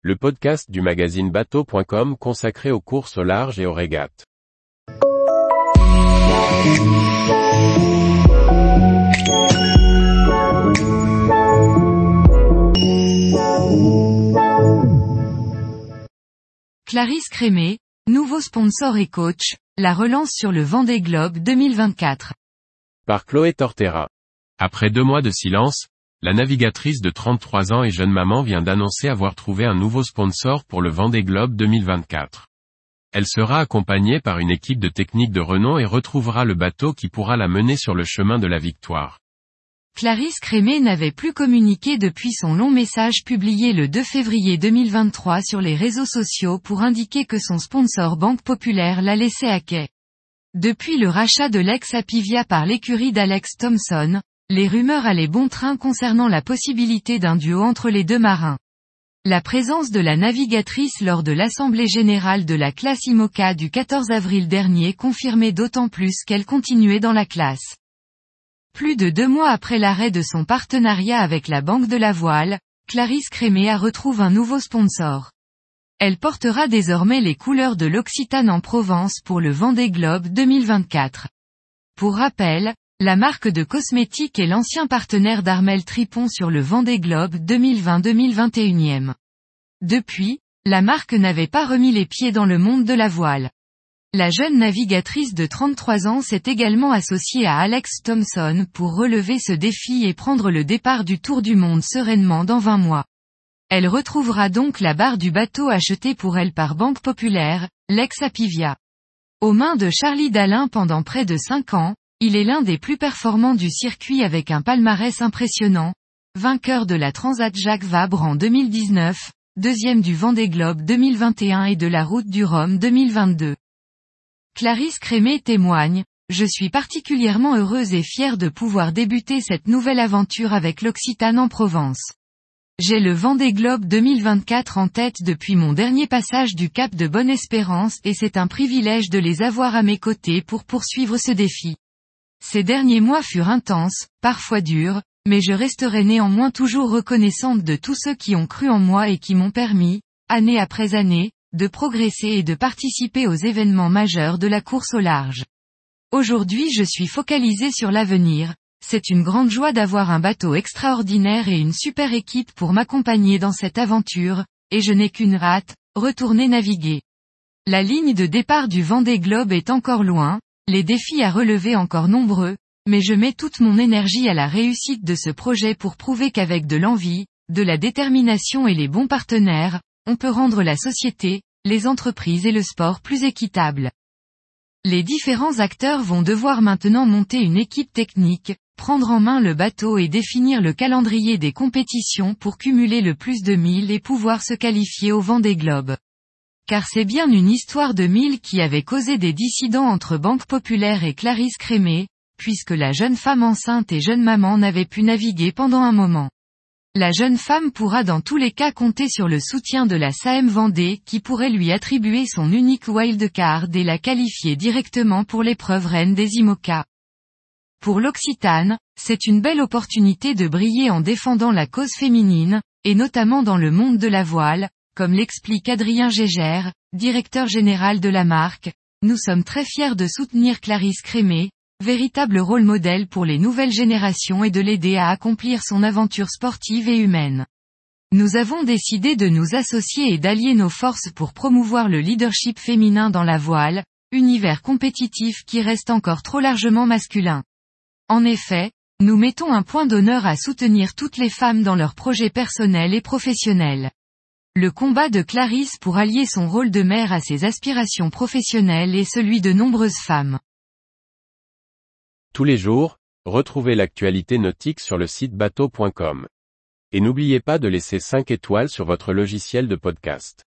le podcast du magazine bateau.com consacré aux courses au large et aux régates. Clarisse Crémé, nouveau sponsor et coach, la relance sur le Vendée Globe 2024. Par Chloé Tortera. Après deux mois de silence, la navigatrice de 33 ans et jeune maman vient d'annoncer avoir trouvé un nouveau sponsor pour le Vendée Globe 2024. Elle sera accompagnée par une équipe de techniques de renom et retrouvera le bateau qui pourra la mener sur le chemin de la victoire. Clarisse Crémé n'avait plus communiqué depuis son long message publié le 2 février 2023 sur les réseaux sociaux pour indiquer que son sponsor Banque Populaire l'a laissé à quai. Depuis le rachat de l'ex-Apivia par l'écurie d'Alex Thompson, les rumeurs allaient bon train concernant la possibilité d'un duo entre les deux marins. La présence de la navigatrice lors de l'Assemblée générale de la classe IMOCA du 14 avril dernier confirmait d'autant plus qu'elle continuait dans la classe. Plus de deux mois après l'arrêt de son partenariat avec la Banque de la Voile, Clarisse Crémé a retrouve un nouveau sponsor. Elle portera désormais les couleurs de l'Occitane en Provence pour le Vendée Globe 2024. Pour rappel, la marque de cosmétiques est l'ancien partenaire d'Armel Tripon sur le Vendée Globe 2020-2021. Depuis, la marque n'avait pas remis les pieds dans le monde de la voile. La jeune navigatrice de 33 ans s'est également associée à Alex Thompson pour relever ce défi et prendre le départ du Tour du Monde sereinement dans 20 mois. Elle retrouvera donc la barre du bateau achetée pour elle par Banque Populaire, l'ex-Apivia. Aux mains de Charlie Dalin pendant près de 5 ans, il est l'un des plus performants du circuit avec un palmarès impressionnant, vainqueur de la Transat Jacques Vabre en 2019, deuxième du Vendée Globe 2021 et de la Route du Rhum 2022. Clarisse Crémé témoigne, je suis particulièrement heureuse et fière de pouvoir débuter cette nouvelle aventure avec l'Occitane en Provence. J'ai le Vendée Globe 2024 en tête depuis mon dernier passage du Cap de Bonne-Espérance et c'est un privilège de les avoir à mes côtés pour poursuivre ce défi. Ces derniers mois furent intenses, parfois durs, mais je resterai néanmoins toujours reconnaissante de tous ceux qui ont cru en moi et qui m'ont permis, année après année, de progresser et de participer aux événements majeurs de la course au large. Aujourd'hui je suis focalisée sur l'avenir, c'est une grande joie d'avoir un bateau extraordinaire et une super équipe pour m'accompagner dans cette aventure, et je n'ai qu'une rate, retourner naviguer. La ligne de départ du Vendée Globe est encore loin, les défis à relever encore nombreux, mais je mets toute mon énergie à la réussite de ce projet pour prouver qu'avec de l'envie, de la détermination et les bons partenaires, on peut rendre la société, les entreprises et le sport plus équitables. Les différents acteurs vont devoir maintenant monter une équipe technique, prendre en main le bateau et définir le calendrier des compétitions pour cumuler le plus de mille et pouvoir se qualifier au vent des globes car c'est bien une histoire de mille qui avait causé des dissidents entre Banque Populaire et Clarisse Crémé, puisque la jeune femme enceinte et jeune maman n'avait pu naviguer pendant un moment. La jeune femme pourra dans tous les cas compter sur le soutien de la SAM Vendée qui pourrait lui attribuer son unique wildcard et la qualifier directement pour l'épreuve reine des IMOCA. Pour l'Occitane, c'est une belle opportunité de briller en défendant la cause féminine, et notamment dans le monde de la voile, comme l'explique Adrien Gégère, directeur général de la marque, nous sommes très fiers de soutenir Clarisse Crémé, véritable rôle modèle pour les nouvelles générations et de l'aider à accomplir son aventure sportive et humaine. Nous avons décidé de nous associer et d'allier nos forces pour promouvoir le leadership féminin dans la voile, univers compétitif qui reste encore trop largement masculin. En effet, nous mettons un point d'honneur à soutenir toutes les femmes dans leurs projets personnels et professionnels. Le combat de Clarisse pour allier son rôle de mère à ses aspirations professionnelles et celui de nombreuses femmes. Tous les jours, retrouvez l'actualité nautique sur le site bateau.com. Et n'oubliez pas de laisser 5 étoiles sur votre logiciel de podcast.